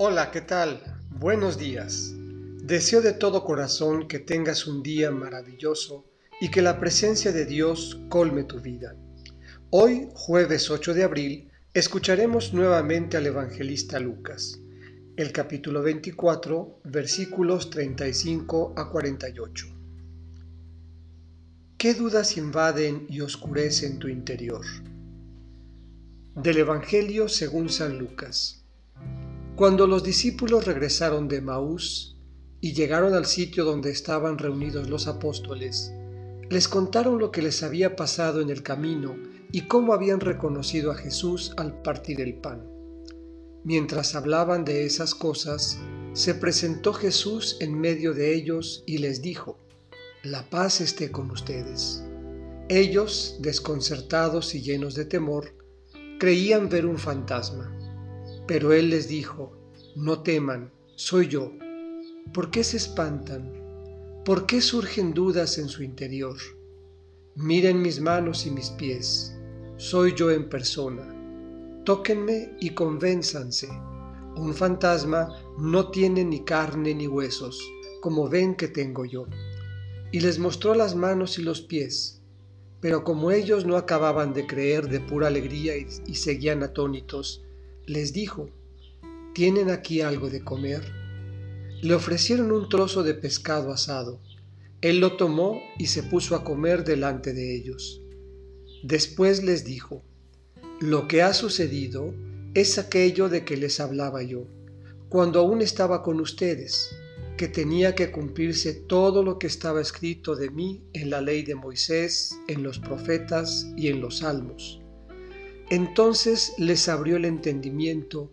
Hola, ¿qué tal? Buenos días. Deseo de todo corazón que tengas un día maravilloso y que la presencia de Dios colme tu vida. Hoy, jueves 8 de abril, escucharemos nuevamente al evangelista Lucas, el capítulo 24, versículos 35 a 48. ¿Qué dudas invaden y oscurecen tu interior? Del Evangelio según San Lucas. Cuando los discípulos regresaron de Maús y llegaron al sitio donde estaban reunidos los apóstoles, les contaron lo que les había pasado en el camino y cómo habían reconocido a Jesús al partir el pan. Mientras hablaban de esas cosas, se presentó Jesús en medio de ellos y les dijo, La paz esté con ustedes. Ellos, desconcertados y llenos de temor, creían ver un fantasma pero él les dijo, no teman, soy yo. ¿Por qué se espantan? ¿Por qué surgen dudas en su interior? Miren mis manos y mis pies, soy yo en persona. Tóquenme y convénzanse. Un fantasma no tiene ni carne ni huesos, como ven que tengo yo. Y les mostró las manos y los pies. Pero como ellos no acababan de creer de pura alegría y, y seguían atónitos, les dijo, ¿tienen aquí algo de comer? Le ofrecieron un trozo de pescado asado. Él lo tomó y se puso a comer delante de ellos. Después les dijo, lo que ha sucedido es aquello de que les hablaba yo, cuando aún estaba con ustedes, que tenía que cumplirse todo lo que estaba escrito de mí en la ley de Moisés, en los profetas y en los salmos. Entonces les abrió el entendimiento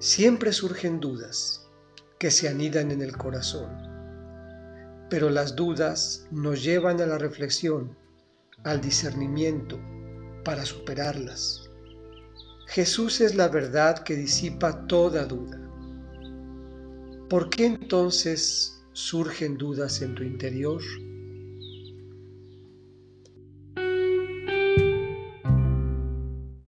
Siempre surgen dudas que se anidan en el corazón, pero las dudas nos llevan a la reflexión, al discernimiento, para superarlas. Jesús es la verdad que disipa toda duda. ¿Por qué entonces surgen dudas en tu interior?